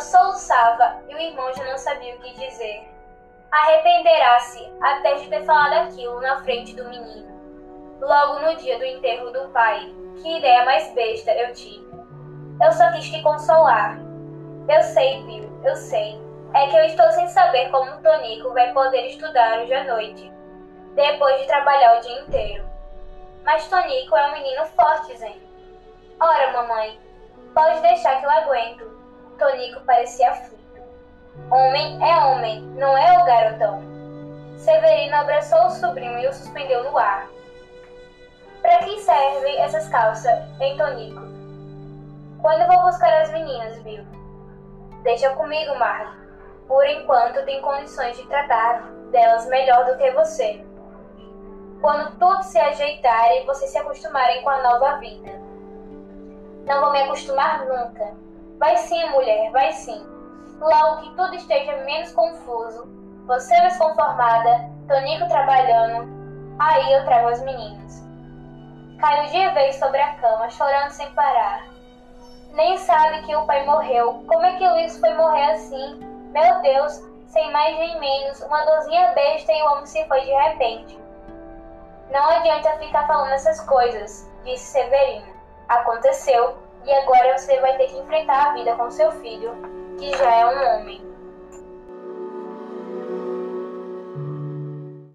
soluçava e o irmão já não sabia o que dizer. Arrependerá-se até de ter falado aquilo na frente do menino. Logo no dia do enterro do pai, que ideia mais besta eu tive. Eu só quis te consolar. Eu sei, Bill, eu sei. É que eu estou sem saber como o Tonico vai poder estudar hoje à noite, depois de trabalhar o dia inteiro. Mas Tonico é um menino forte, Zen. Ora, mamãe, pode deixar que eu aguento. Tonico parecia aflito. Homem é homem, não é o garotão. Severino abraçou o sobrinho e o suspendeu no ar. Para que servem essas calças, hein, Tonico? Quando vou buscar as meninas, Bill? Deixa comigo, Marley. Por enquanto, tem condições de tratar delas melhor do que você. Quando tudo se ajeitar e vocês se acostumarem com a nova vida. Não vou me acostumar nunca. Vai sim, mulher, vai sim. Logo que tudo esteja menos confuso, você mais conformada, Tonico trabalhando, aí eu trago as meninas. Caiu de vez sobre a cama, chorando sem parar. Nem sabe que o pai morreu. Como é que Luiz foi morrer assim? Meu Deus, sem mais nem menos, uma dorzinha besta e o homem se foi de repente. Não adianta ficar falando essas coisas, disse Severino. Aconteceu, e agora você vai ter que enfrentar a vida com seu filho, que já é um homem.